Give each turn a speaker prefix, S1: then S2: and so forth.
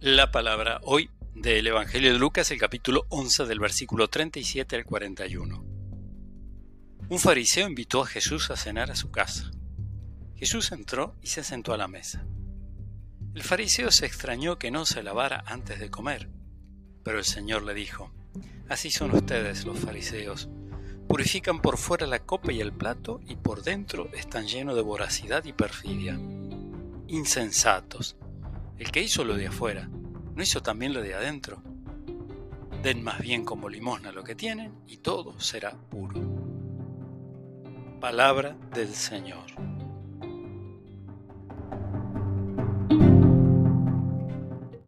S1: La palabra hoy del Evangelio de Lucas, el capítulo 11 del versículo 37 al 41. Un fariseo invitó a Jesús a cenar a su casa. Jesús entró y se sentó a la mesa. El fariseo se extrañó que no se lavara antes de comer, pero el Señor le dijo, Así son ustedes los fariseos, purifican por fuera la copa y el plato y por dentro están llenos de voracidad y perfidia. Insensatos. El que hizo lo de afuera, ¿no hizo también lo de adentro? Den más bien como limosna lo que tienen y todo será puro. Palabra del Señor.